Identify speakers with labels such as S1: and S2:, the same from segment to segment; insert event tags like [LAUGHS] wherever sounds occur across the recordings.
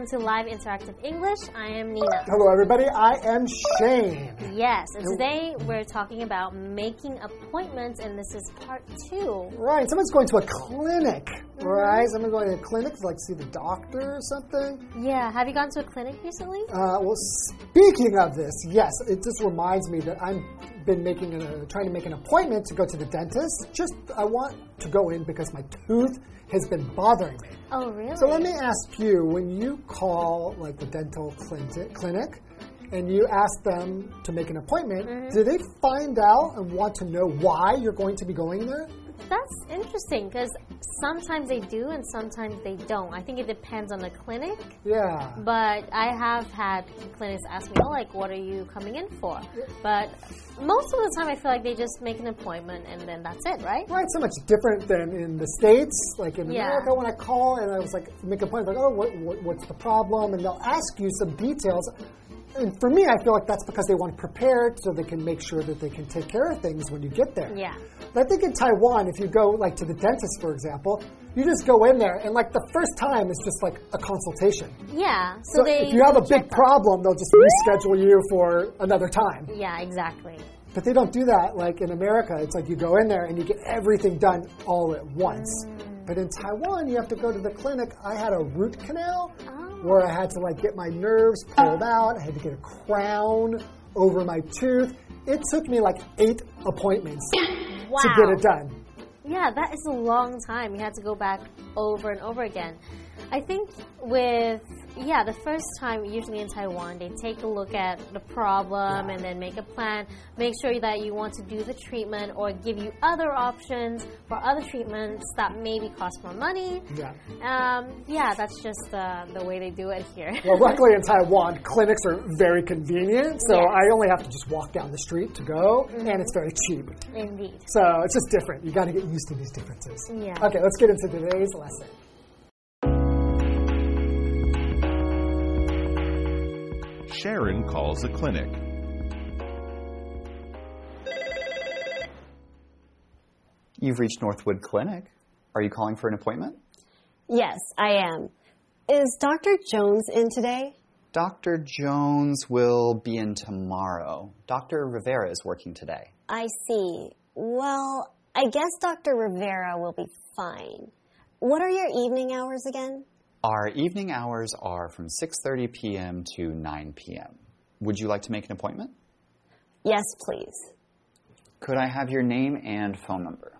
S1: welcome to Live Interactive English. I am Nina.
S2: Hello, everybody. I am Shane.
S1: Yes, and today we're talking about making appointments, and this is part two.
S2: Right, someone's going to a clinic, right? Someone's going to a clinic to like see the doctor or something.
S1: Yeah, have you gone to a clinic recently?
S2: Uh, well, speaking of this, yes, it just reminds me that I've been making a, trying to make an appointment to go to the dentist. Just I want to go in because my tooth has been bothering me.
S1: Oh, really?
S2: So let me ask you: when you call like the dental clinic, clinic and you ask them to make an appointment,
S1: Mm-hmm.
S2: do they find out and want to know why you're going to be going there?
S1: That's interesting because sometimes they do and sometimes they don't. I think it depends on the clinic.
S2: Yeah.
S1: But I have had clinics ask me, oh, like, what are you coming in for? But most of the time, I feel like they just make an appointment and then that's it, right?
S2: Right, so much different than in the States. Like in
S1: Yeah.
S2: America, when I call and I was like, make a point, like, oh, what, what, what's the problem? And they'll ask you some details. And for me, I feel like that's because they want to prepare so they can make sure that they can take care of things when you get there.
S1: Yeah.
S2: But I think in Taiwan, if you go like to the dentist, for example, you just go in there and like the first time is just like a consultation.
S1: Yeah. So,
S2: So
S1: they
S2: if you have a big problem, they'll just reschedule you for another time.
S1: Yeah, exactly.
S2: But they don't do that like in America. It's like you go in there and you get everything done all at once.
S1: Mm.
S2: But in Taiwan, you have to go to the clinic. I had a root canal
S1: Oh.
S2: Where I had to like get my nerves pulled out. I had to get a crown over my tooth. It took me like eight appointments
S1: Wow.
S2: to get it done.
S1: Yeah, that is a long time. You had to go back over and over again. I think with yeah, the first time usually in Taiwan, they take a look at the problem and then make a plan, make sure that you want to do the treatment or give you other options for other treatments that maybe cost more money.
S2: Yeah.
S1: Um, yeah, that's just uh, the way they do it here.
S2: Well, [LAUGHS] luckily in Taiwan, clinics are very convenient, so
S1: Yes.
S2: I only have to just walk down the street to go, and it's very cheap.
S1: Indeed.
S2: So it's just different. You got to get used to these differences.
S1: Yeah.
S2: Okay, let's get into today's lesson.
S3: Sharon calls a clinic.
S4: You've reached Northwood Clinic. Are you calling for an appointment?
S5: Yes, I am. Is Dr. Jones in today?
S4: Dr. Jones will be in tomorrow. Dr. Rivera is working today.
S5: I see. Well, I guess Dr. Rivera will be fine. What are your evening hours again?
S4: Our evening hours are from 6:30 p.m. to 9 p.m. Would you like to make an appointment?
S5: Yes, please.
S4: Could I have your name and phone number?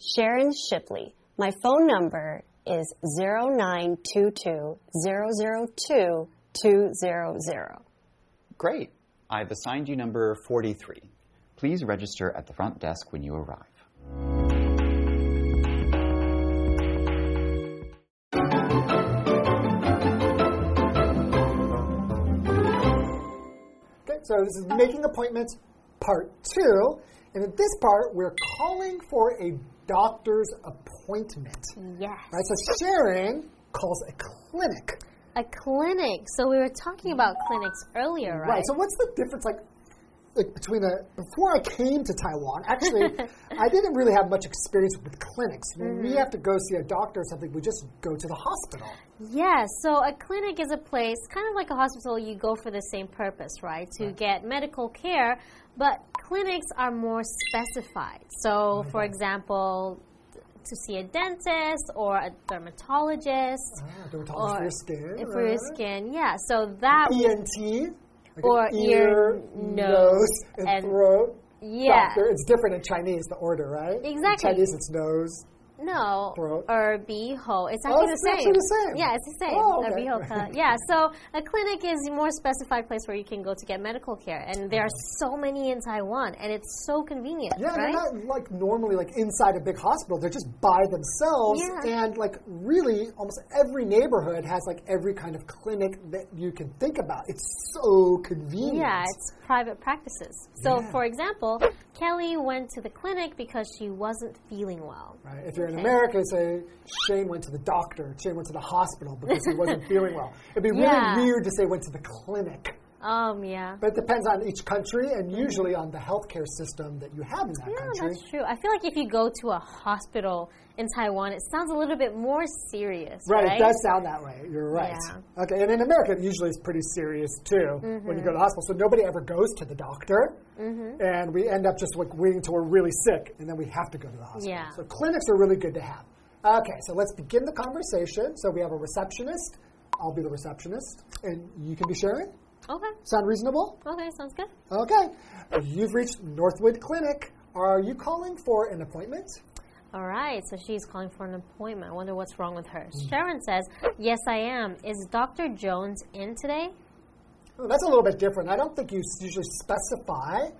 S5: Sharon Shipley. My phone number is 0922 002 200.
S4: Great. I've assigned you number 43. Please register at the front desk when you arrive.
S2: So this is making appointments part two. And in this part, we're calling for a doctor's appointment.
S1: Yes.
S2: Right, so Sharon calls a clinic.
S1: A clinic. So we were talking about clinics earlier, right?
S2: Right. So what's the difference like like between a before I came to Taiwan, actually [LAUGHS] I didn't really have much experience with clinics. When
S1: Mm-hmm.
S2: we have to go see a doctor or something, we just go to the hospital.
S1: Yes, so a clinic is a place, kind of like a hospital, you go for the same purpose, right? To get medical care, but clinics are more specified. So, for example, to see a dentist or a dermatologist
S2: Ah, dermatologist for
S1: or
S2: your skin.
S1: for your skin, yeah. So that
S2: ENT. Like
S1: Or
S2: an
S1: ear, nose,
S2: and,
S1: and-
S2: throat.
S1: yeah.
S2: Doctor. It's different in Chinese, the order, right?
S1: Exactly.
S2: In Chinese, it's nose.
S1: No,
S2: Throat.
S1: or biho. It's
S2: Oh,
S1: actually
S2: it's
S1: the same.
S2: actually the same.
S1: Yeah, it's the same.
S2: Oh, okay. [LAUGHS]
S1: yeah, so a clinic is a more specified place where you can go to get medical care, and there are so many in Taiwan, and it's so convenient,
S2: Yeah,
S1: right?
S2: they're not like normally like inside a big hospital. They're just by themselves,
S1: Yeah.
S2: and like really, almost every neighborhood has like every kind of clinic that you can think about. It's so convenient.
S1: yeah, it's private practices. So,
S2: Yeah.
S1: for example, Kelly went to the clinic because she wasn't feeling well.
S2: Right. If you're in. America, say Shane went to the doctor, Shane went to the hospital because he wasn't [LAUGHS] feeling well. It'd be really
S1: Yeah.
S2: weird to say went to the clinic.
S1: Um, yeah.
S2: But it depends on each country and usually on the healthcare system that you have in that
S1: Yeah,
S2: country.
S1: that's true. I feel like if you go to a hospital in Taiwan, it sounds a little bit more serious,
S2: Right,
S1: right?
S2: it does sound that way. You're right.
S1: Yeah.
S2: Okay, and in America, it usually is pretty serious too when you go to the hospital. So nobody ever goes to the doctor, mm -hmm. and we end up just like waiting till we're really sick, and then we have to go to the hospital.
S1: Yeah.
S2: So clinics are really good to have. Okay, so let's begin the conversation. So we have a receptionist. I'll be the receptionist, and you can be Sharon.
S1: Okay.
S2: Sound reasonable?
S1: Okay, sounds good.
S2: Okay. You've reached Northwood Clinic. Are you calling for an appointment?
S1: All right, so she's calling for an appointment. I wonder what's wrong with her.
S2: Mm.
S1: Sharon says, Yes, I am. Is Dr. Jones in today?
S2: Oh, that's a little bit different. I don't think you usually specify.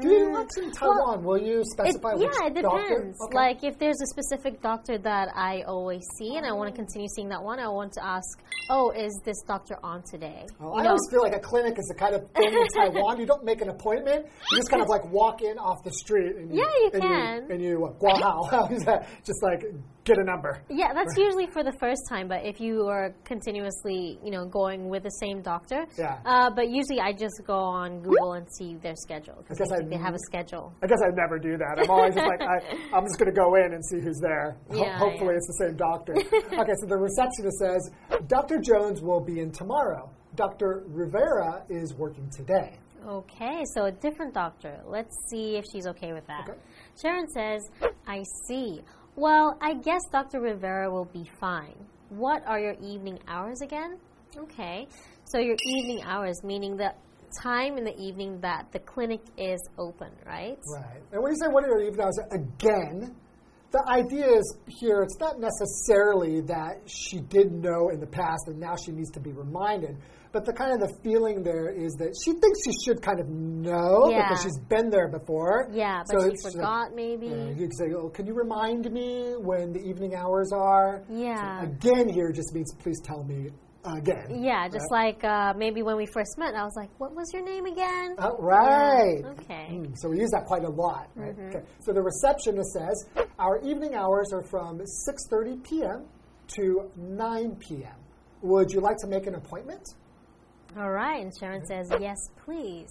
S2: Do you want in Taiwan? will you
S1: It,
S2: specify which
S1: yeah, it depends.
S2: Okay.
S1: Like, if there's a specific doctor that I always see and I want to continue seeing that one, I want to ask, Oh, is this doctor on today?
S2: Well,
S1: You
S2: I
S1: know?
S2: always feel like a clinic is the kind of thing in Taiwan. You don't make an appointment. You just kind of like walk in off the street. And you,
S1: Yeah, you
S2: and
S1: can.
S2: You, and you uh, guahao. How [LAUGHS] is that? Just like get a number.
S1: Yeah, that's usually for the first time, but if you are continuously, you know, going with the same doctor.
S2: Yeah.
S1: Uh, but usually I just go on Google and see their schedule because
S2: guess I-
S1: they have a schedule.
S2: I guess I never do that. I'm always just like, I, I'm just going to go in and see who's there. [LAUGHS] Ho-
S1: Yeah,
S2: hopefully,
S1: yeah.
S2: it's the same doctor. [LAUGHS] okay, so the receptionist says, Dr. Jones will be in tomorrow. Dr. Rivera is working today.
S1: Okay, so a different doctor. Let's see if she's okay with that.
S2: Okay.
S1: Sharon says, I see. Well, I guess Dr. Rivera will be fine. What are your evening hours again? Okay, so your evening hours, meaning the time in the evening that the clinic is open, right?
S2: Right. And when you say what are your evening hours, again, the idea is here, it's not necessarily that she did know in the past and now she needs to be reminded. But the kind of the feeling there is that she thinks she should kind of know
S1: Yeah.
S2: because she's been there before.
S1: Yeah, but
S2: So
S1: she
S2: it's like-
S1: forgot maybe.
S2: Yeah, you could say, oh, can you remind me when the evening hours are?
S1: Yeah.
S2: So again, here just means please tell me again.
S1: Yeah, just like uh, maybe when we first met, I was like, "What was your name again?"
S2: Uh, right.
S1: Okay.
S2: Mm, so we use that quite a lot, right?
S1: Mm-hmm.
S2: Okay. So the receptionist says our evening hours are from 6:30 p.m. to 9 p.m. Would you like to make an appointment?
S1: All right, and Sharon says, "Yes, please."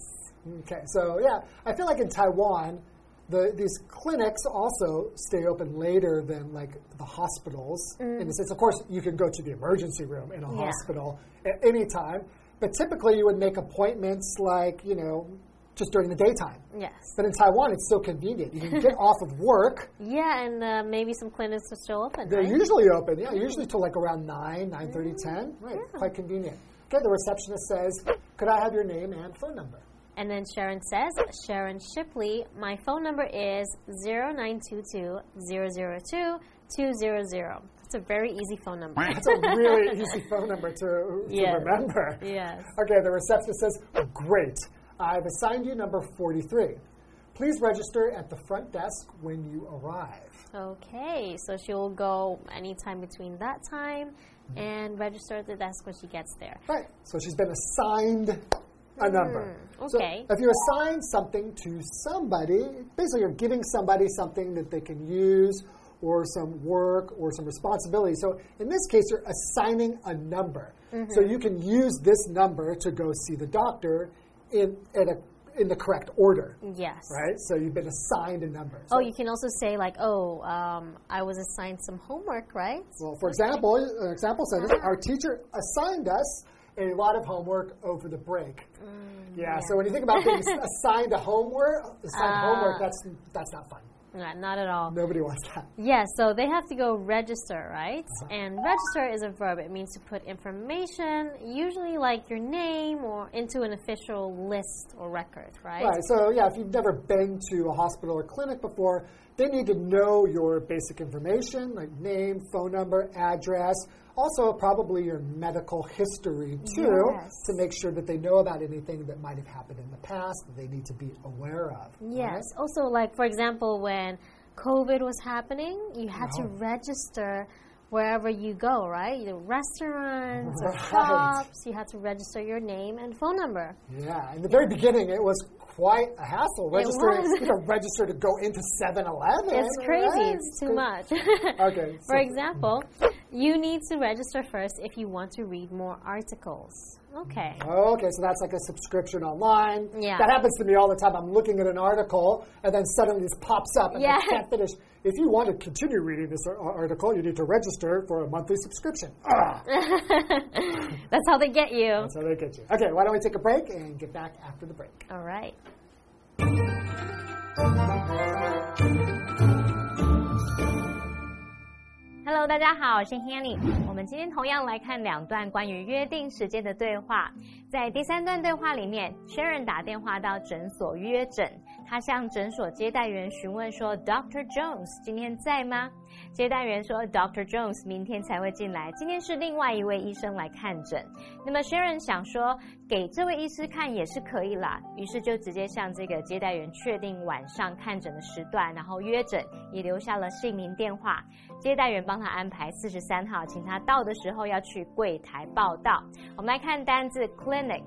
S2: Okay. So yeah, I feel like in Taiwan, the, these clinics also stay open later than like the hospitals. In the sense, of course, you can go to the emergency room in a
S1: Mm. Yeah.
S2: hospital at any time, but typically you would make appointments like you know just during the daytime.
S1: Yes.
S2: But in Taiwan, it's so convenient. You can get [LAUGHS] off of work.
S1: Yeah, and uh, maybe some clinics are still open.
S2: They're
S1: right?
S2: usually open. Yeah, usually till like around 9, 9.30, 10. Right,
S1: Yeah.
S2: quite convenient. Okay, the receptionist says, could I have your name and phone number?
S1: And then Sharon says, Sharon Shipley, my phone number is 0922 002 200. It's a very easy phone number.
S2: That's a really [LAUGHS] easy phone number to, to
S1: Yes.
S2: remember.
S1: Yes.
S2: Okay, the receptionist says, oh, great. I've assigned you number 43. Please register at the front desk when you arrive.
S1: Okay, so she will go anytime between that time and register at the desk when she gets there.
S2: Right. So she's been assigned a number.
S1: Mm,
S2: So
S1: okay.
S2: if you assign something to somebody, basically you're giving somebody something that they can use or some work or some responsibility. So in this case, you're assigning a number.
S1: Mm-hmm.
S2: So you can use this number to go see the doctor in, at a, in the correct order.
S1: Yes.
S2: Right? So you've been assigned a number.
S1: Oh, you can also say, like, oh, um, I was assigned some homework, right?
S2: Well, for example, an example sentence, our teacher assigned us a lot of homework over the break. yeah, so when you think about being [LAUGHS] assigned a homework, assigned
S1: Ah.
S2: homework, that's that's not fun.
S1: Not at all.
S2: Nobody wants that.
S1: Yeah, so they have to go register, right?
S2: Uh-huh.
S1: And register is a verb. It means to put information, usually like your name or into an official list or record, right?
S2: Right. So yeah, if you've never been to a hospital or clinic before, they need to know your basic information like name, phone number, address. Also, probably your medical history too,
S1: Yes.
S2: to make sure that they know about anything that might have happened in the past that they need to be aware of.
S1: Yes. Also, like, for example, when COVID was happening, you had to
S2: Oh.
S1: register wherever you go, right? Either restaurants or
S2: Right.
S1: shops, you had to register your name and phone number.
S2: Yeah, in the very beginning, it was quite a hassle. Registering,
S1: was.
S2: you know, register to go into 7-Eleven.
S1: It's crazy.
S2: right?
S1: It's too much.
S2: Okay, [LAUGHS]
S1: For
S2: so-
S1: example, you need to register first if you want to read more articles.
S6: Okay.
S2: Okay, so that's like a subscription online.
S6: Yeah.
S2: That happens to me all the time. I'm looking at an article and then suddenly this pops up and
S6: Yeah.
S2: I can't finish. If you want to continue reading this article, you need to register for a monthly subscription. Ah, [LAUGHS]
S6: That's how they get you.
S2: that's how they get you. Okay, why don't we take a break and get back after the break?
S6: All right. Hello，大家好，我是 Hanny。我们今天同样来看两段关于约定时间的对话。在第三段对话里面，Sharon 打电话到诊所约诊，她向诊所接待员询问说：“Dr. Jones 今天在吗？”接待员说：“Dr. Jones 明天才会进来，今天是另外一位医生来看诊。”那么 Sharon 想说，给这位医师看也是可以啦，于是就直接向这个接待员确定晚上看诊的时段，然后约诊，也留下了姓名电话。接待员帮他安排四十三号，请他到的时候要去柜台报到。我们来看单字 clinic。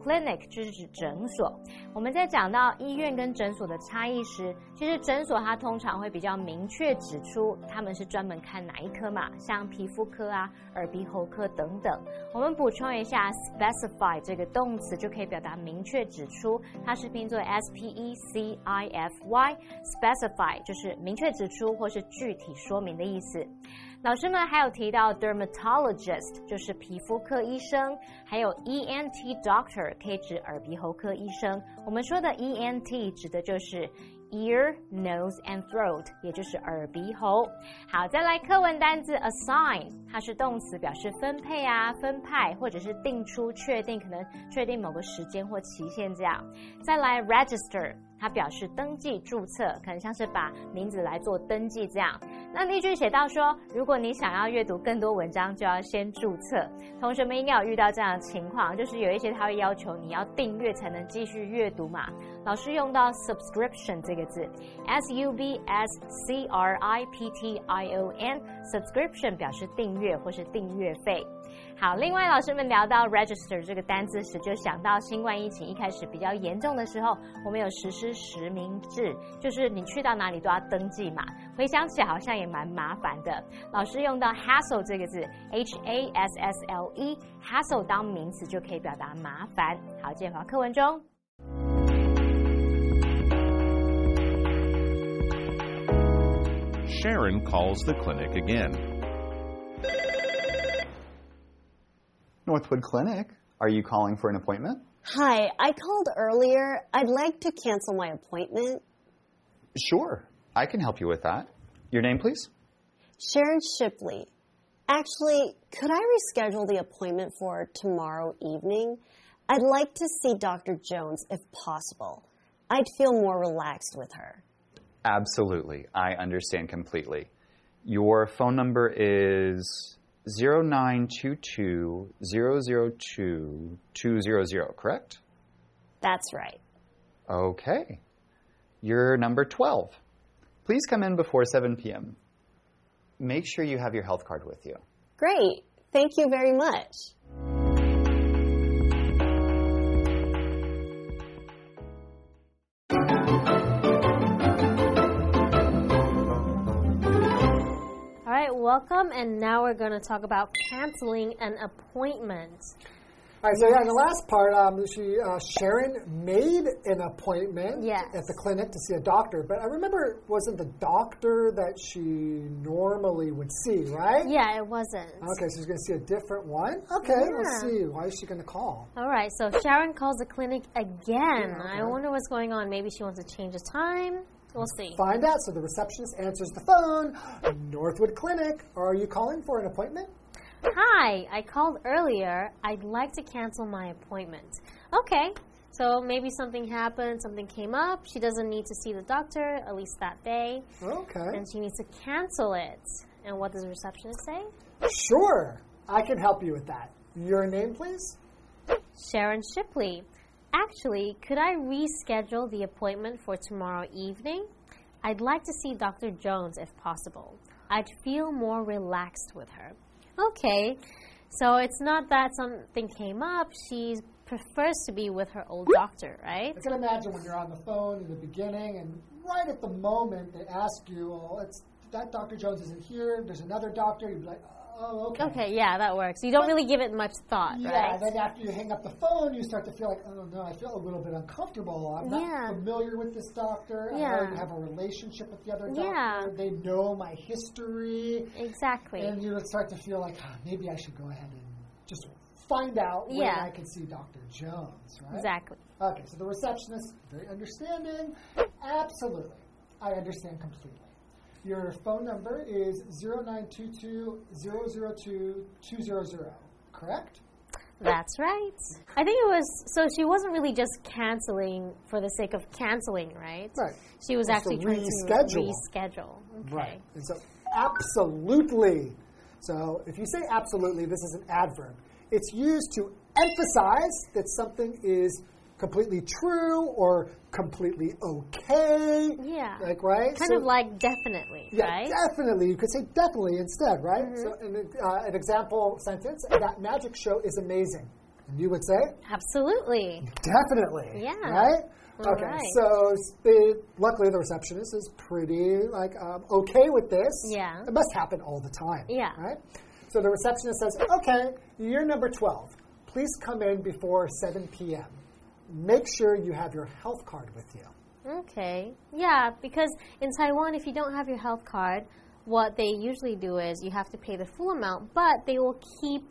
S6: Clinic 就是指诊所。我们在讲到医院跟诊所的差异时，其实诊所它通常会比较明确指出他们是专门看哪一科嘛，像皮肤科啊、耳鼻喉科等等。我们补充一下，specify 这个动词就可以表达明确指出，它是拼作 s p e c i f y。specify 就是明确指出或是具体说明的意思。老师们还有提到 dermatologist 就是皮肤科医生，还有 ENT doctor 可以指耳鼻喉科医生。我们说的 ENT 指的就是 ear, nose and throat，也就是耳鼻喉。好，再来课文单字 assign，它是动词，表示分配啊、分派或者是定出、确定，可能确定某个时间或期限这样。再来 register。它表示登记注册，可能像是把名字来做登记这样。那例句写到说，如果你想要阅读更多文章，就要先注册。同学们应该有遇到这样的情况，就是有一些他会要求你要订阅才能继续阅读嘛。老师用到 subscription 这个字，s u b s c r i p t i o n，subscription 表示订阅或是订阅费。好，另外老师们聊到 register 这个单字时，就想到新冠疫情一开始比较严重的时候，我们有实施实名制，就是你去到哪里都要登记嘛。回想起好像也蛮麻烦的。老师用到 hassle 这个字，h a s s l e，hassle 当名词就可以表达麻烦。好，见好课文中。
S3: Sharon calls the clinic again.
S4: Northwood Clinic, are you calling for an appointment?
S5: Hi, I called earlier. I'd like to cancel my appointment.
S4: Sure, I can help you with that. Your name, please?
S5: Sharon Shipley. Actually, could I reschedule the appointment for tomorrow evening? I'd like to see Dr. Jones if possible. I'd feel more relaxed with her.
S4: Absolutely, I understand completely. Your phone number is 0922 002 200, correct?
S5: That's right.
S4: Okay. You're number 12. Please come in before 7 p.m. Make sure you have your health card with you.
S5: Great. Thank you very much.
S6: Right, welcome, and now we're going to talk about canceling an appointment.
S2: All right, so yeah, in the last part, um, she uh, Sharon made an appointment
S6: Yes.
S2: at the clinic to see a doctor, but I remember it wasn't the doctor that she normally would see, right?
S6: Yeah, it wasn't.
S2: Okay, so she's going to see a different one. Okay, let's see. Why is she going to call?
S6: All right, so Sharon calls the clinic again. I
S2: okay.
S6: wonder what's going on. Maybe she wants to change the time. We'll see.
S2: Find out. So the receptionist answers the phone. Northwood Clinic. Are you calling for an appointment?
S6: Hi, I called earlier. I'd like to cancel my appointment. Okay, so maybe something happened, something came up. She doesn't need to see the doctor, at least that day,
S2: Okay.
S6: and she needs to cancel it. And what does the receptionist say?
S2: Sure, I can help you with that. Your name, please?
S6: Sharon Shipley. Actually, could I reschedule the appointment for tomorrow evening? I'd like to see Dr. Jones if possible. I'd feel more relaxed with her. Okay, so it's not that something came up. She prefers to be with her old doctor, right?
S2: I can imagine when you're on the phone in the beginning, and right at the moment they ask you, "Well, it's that Dr. Jones isn't here. There's another doctor." You'd be like, oh, okay.
S1: Okay, yeah, that works. You don't really give it much thought,
S2: Yeah,
S1: right?
S2: Yeah, then after you hang up the phone, you start to feel like, oh no, I feel a little bit uncomfortable. I'm not
S1: Yeah.
S2: familiar with this doctor. I
S1: Yeah.
S2: already have a relationship with the other doctor.
S1: Yeah.
S2: They know my history.
S1: Exactly.
S2: And you would start to feel like, ah, maybe I should go ahead and just find out when
S1: Yeah.
S2: I can see Dr. Jones, right?
S1: Exactly.
S2: Okay, so the receptionist, very understanding. Absolutely. I understand completely. Your phone number is 0922 002 200, correct?
S1: That's right. I think it was so she wasn't really just canceling for the sake of canceling, right?
S2: Right.
S1: She was
S2: It's
S1: actually trying
S2: reschedule.
S1: to reschedule. Okay.
S2: Right. And so, absolutely. So, if you say absolutely, this is an adverb. It's used to emphasize that something is completely true or completely okay.
S1: Yeah.
S2: Like, right?
S1: Kind
S2: So-
S1: of like definitely,
S2: Yeah,
S1: right?
S2: definitely. You could say definitely instead, right?
S1: Mm-hmm.
S2: So, an, uh, an example sentence that magic show is amazing. And you would say,
S1: Absolutely.
S2: definitely.
S1: Yeah.
S2: Right?
S1: All
S2: okay,
S1: right.
S2: so the, luckily the receptionist is pretty like um, okay with this.
S1: Yeah.
S2: It must happen all the time.
S1: Yeah.
S2: Right? So the receptionist says, okay, you're number 12. Please come in before 7 p.m. Make sure you have your health card with you.
S1: Okay. Yeah, because in Taiwan, if you don't have your health card, what they usually do is you have to pay the full amount, but they will keep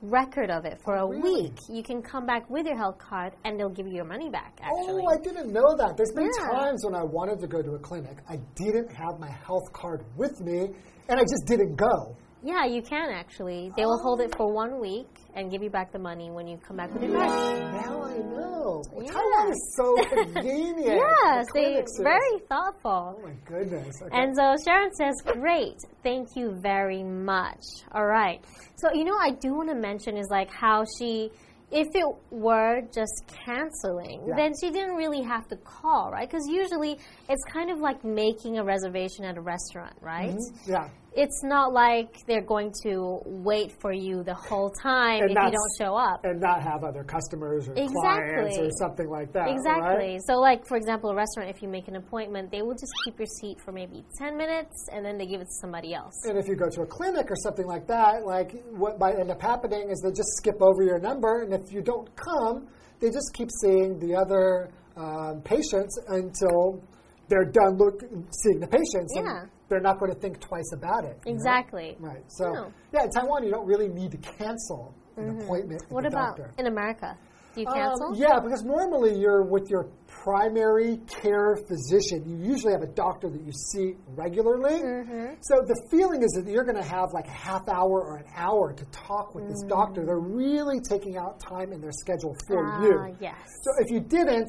S1: record of it for a
S2: really?
S1: week. You can come back with your health card and they'll give you your money back, actually.
S2: Oh, I didn't know that. There's been
S1: Yeah.
S2: times when I wanted to go to a clinic, I didn't have my health card with me, and I just didn't go.
S1: yeah, you can actually. They will oh. hold it for one week and give you back the money when you come back with your card.
S2: Now I know.
S1: Yeah.
S2: Taiwan is so [LAUGHS] convenient.
S1: Yes,
S2: The
S1: they
S2: is-
S1: very thoughtful.
S2: Oh my goodness. Okay.
S1: And so Sharon says, Great, thank you very much. All right. So, you know, I do want to mention is like how she, if it were just canceling,
S2: Yeah.
S1: then she didn't really have to call, right? Because usually it's kind of like making a reservation at a restaurant, right?
S2: Mhm. yeah.
S1: It's not like they're going to wait for you the whole time
S2: And
S1: if you don't show up.
S2: And not have other customers or clients or something like that.
S1: Exactly.
S2: right?
S1: So, like for example, a restaurant, if you make an appointment, they will just keep your seat for maybe ten minutes, and then they give it to somebody else.
S2: And if you go to a clinic or something like that, like what might end up happening is they just skip over your number, and if you don't come, they just keep seeing the other um, patients until they're done look, seeing the patients.
S1: Yeah.
S2: And they're not going to think twice about it. you know?
S1: Exactly.
S2: Right. So,
S1: No.
S2: yeah, in Taiwan, you don't really need to cancel an appointment with
S1: Mm-hmm. What about
S2: doctor.
S1: in America? Do you
S2: Um,
S1: cancel?
S2: yeah, because normally you're with your primary care physician. You usually have a doctor that you see regularly.
S1: Mm-hmm.
S2: So the feeling is that you're going to have like a half hour or an hour to talk with this doctor. They're really taking out time in their schedule for
S1: Mm. Ah,
S2: you.
S1: yes.
S2: So if you didn't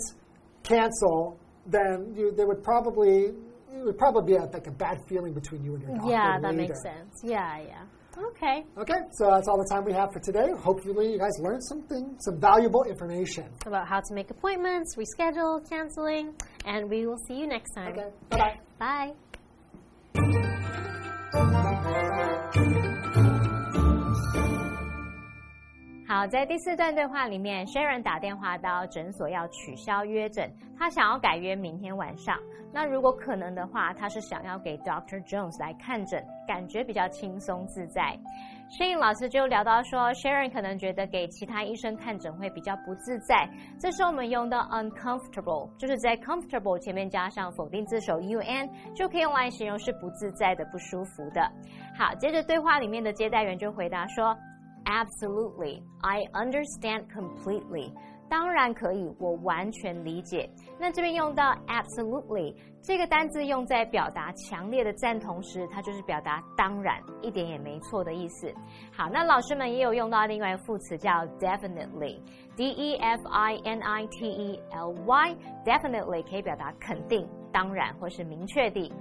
S2: cancel, then you, there would probably it would probably be a, like a bad feeling between you and your doctor.
S1: Yeah, that
S2: later.
S1: makes sense. Yeah, yeah. Okay.
S2: Okay, so that's all the time we have for today. Hopefully, you guys learned something, some valuable information.
S1: About how to make appointments, reschedule, canceling, and we will see you next time.
S2: Okay, bye bye.
S1: Bye.
S6: 好，在第四段对话里面，Sharon 打电话到诊所要取消约诊，他想要改约明天晚上。那如果可能的话，他是想要给 Doctor Jones 来看诊，感觉比较轻松自在。摄影老师就聊到说，Sharon 可能觉得给其他医生看诊会比较不自在。这时候我们用到 uncomfortable，就是在 comfortable 前面加上否定字首 un，就可以用来形容是不自在的、不舒服的。好，接着对话里面的接待员就回答说。Absolutely, I understand completely. 当然可以，我完全理解。那这边用到 absolutely 这个单字用在表达强烈的赞同时，它就是表达当然，一点也没错的意思。好，那老师们也有用到另外一个副词叫 definitely，d e f i n i t e l y，definitely 可以表达肯定、当然或是明确地。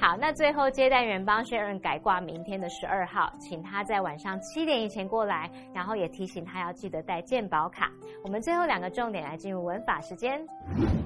S6: 好，那最后接待员帮 Sharon 改挂明天的十二号，请他在晚上七点以前过来，然后也提醒他要记得带健保卡。我们最后两个重点来进入文法时间。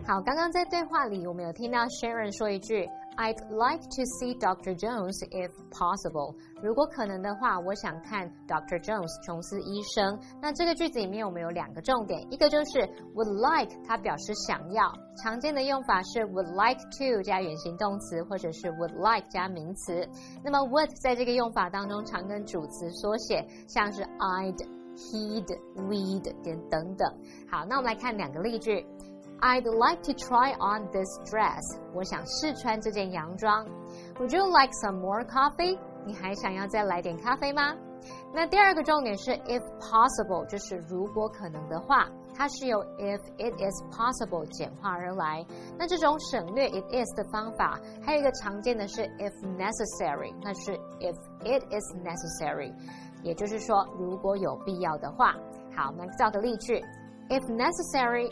S6: 好，刚刚在对话里，我们有听到 Sharon 说一句 I'd like to see Dr. Jones if possible. 如果可能的话，我想看 Dr. Jones 琼斯医生。那这个句子里面我们有两个重点，一个就是 would like，它表示想要，常见的用法是 would like to 加原形动词，或者是 would like 加名词。那么 would 在这个用法当中常跟主词缩写，像是 I'd、he'd、we'd 点等等。好，那我们来看两个例句。I'd like to try on this dress. 我想试穿这件洋装。Would you like some more coffee? 你还想要再来点咖啡吗？那第二个重点是 if possible，就是如果可能的话，它是由 if it is possible 简化而来。那这种省略 it is 的方法，还有一个常见的是 if necessary，那是 if it is necessary，也就是说如果有必要的话。好，我们造个例句：If necessary。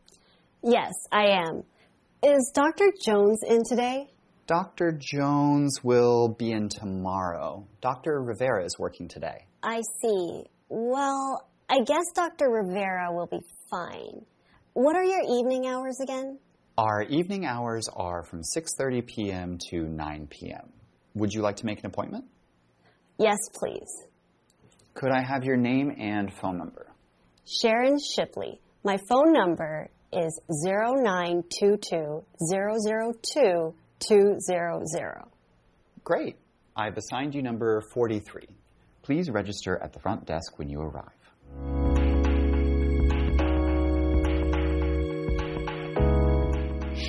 S5: Yes, I am. Is Dr. Jones in today?
S4: Dr. Jones will be in tomorrow. Dr. Rivera is working today.
S5: I see. Well, I guess Dr. Rivera will be fine. What are your evening hours again?
S4: Our evening hours are from 6:30 p.m. to 9 p.m. Would you like to make an appointment?
S5: Yes, please.
S4: Could I have your name and phone number?
S5: Sharon Shipley. My phone number is 0922
S4: Great. I've assigned you number 43. Please register at the front desk when you arrive.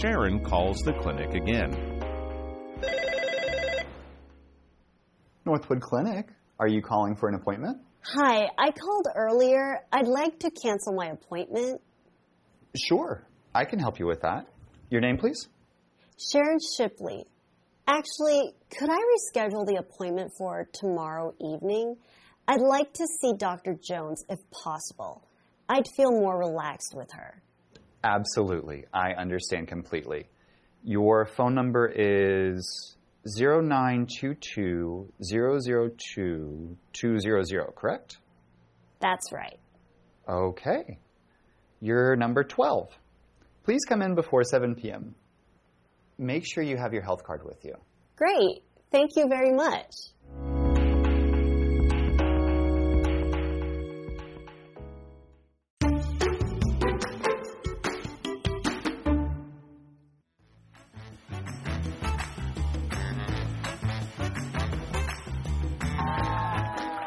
S3: Sharon calls the clinic again.
S4: Northwood Clinic, are you calling for an appointment?
S5: Hi, I called earlier. I'd like to cancel my appointment.
S4: Sure, I can help you with that. Your name, please?
S5: Sharon Shipley. Actually, could I reschedule the appointment for tomorrow evening? I'd like to see Dr. Jones if possible. I'd feel more relaxed with her.
S4: Absolutely. I understand completely. Your phone number is 0922 002 200, correct?
S5: That's right.
S4: Okay. You're number 12. Please come in before 7 p.m. Make sure you have your health card with you.
S5: Great. Thank you very much.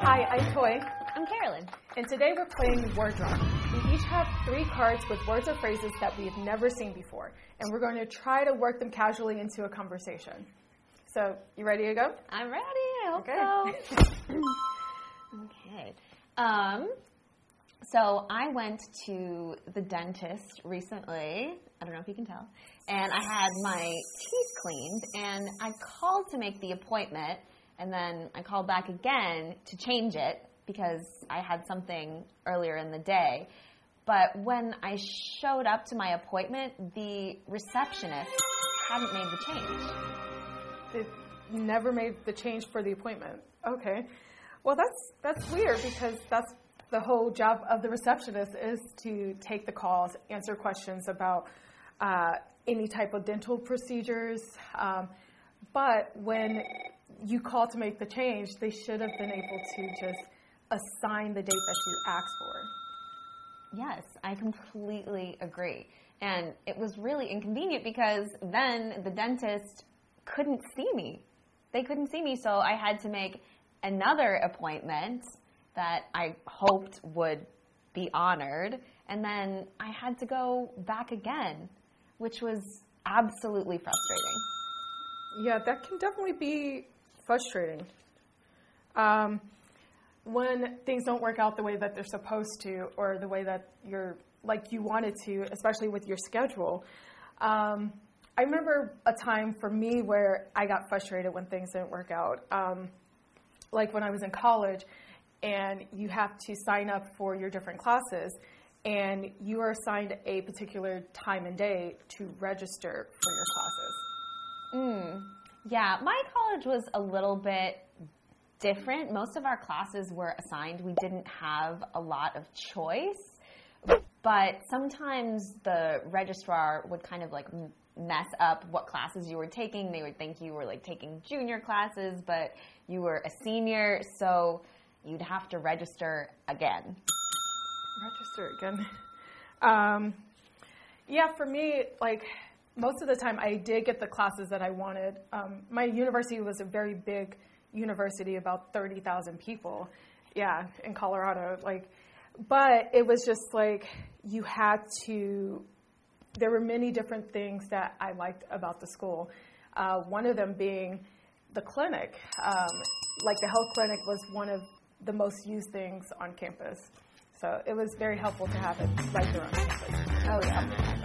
S7: Hi, I'm Toy. And today we're playing Word Drop. We each have three cards with words or phrases that we've never seen before, and we're going to try to work them casually into a conversation. So, you ready to go?
S6: I'm ready. I hope
S7: Okay.
S6: so. [LAUGHS] okay. Um, so I went to the dentist recently. I don't know if you can tell. And I had my teeth cleaned, and I called to make the appointment, and then I called back again to change it because I had something earlier in the day. But when I showed up to my appointment, the receptionist hadn't made the change.
S7: They never made the change for the appointment. Okay. Well, that's that's weird because that's the whole job of the receptionist is to take the calls, answer questions about uh, any type of dental procedures. Um, but when you call to make the change, they should have been able to just assign the date that you asked for.
S6: Yes, I completely agree. And it was really inconvenient because then the dentist couldn't see me. They couldn't see me, so I had to make another appointment that I hoped would be honored. And then I had to go back again, which was absolutely frustrating.
S7: Yeah, that can definitely be frustrating. Um, when things don't work out the way that they're supposed to, or the way that you're like you wanted to, especially with your schedule, um, I remember a time for me where I got frustrated when things didn't work out. Um, like when I was in college, and you have to sign up for your different classes, and you are assigned a particular time and day to register for your classes.
S8: Yeah, my college was a little bit different. Most of our classes were assigned. We didn't have a lot of choice, but sometimes the registrar would kind of like mess up what classes you were taking. They would think you were like taking junior classes, but you were a senior, so you'd have to register again.
S7: register again. [LAUGHS] Um, yeah, for me, like most of the time, I did get the classes that I wanted. Um, my university was a very big university, about thirty thousand people. Yeah, in Colorado, like, but it was just like you had to. There were many different things that I liked about the school. Uh, one of them being the clinic. Um, like the health clinic was one of the most used things on campus. So it was very helpful to have it right there on campus.
S8: Oh, yeah.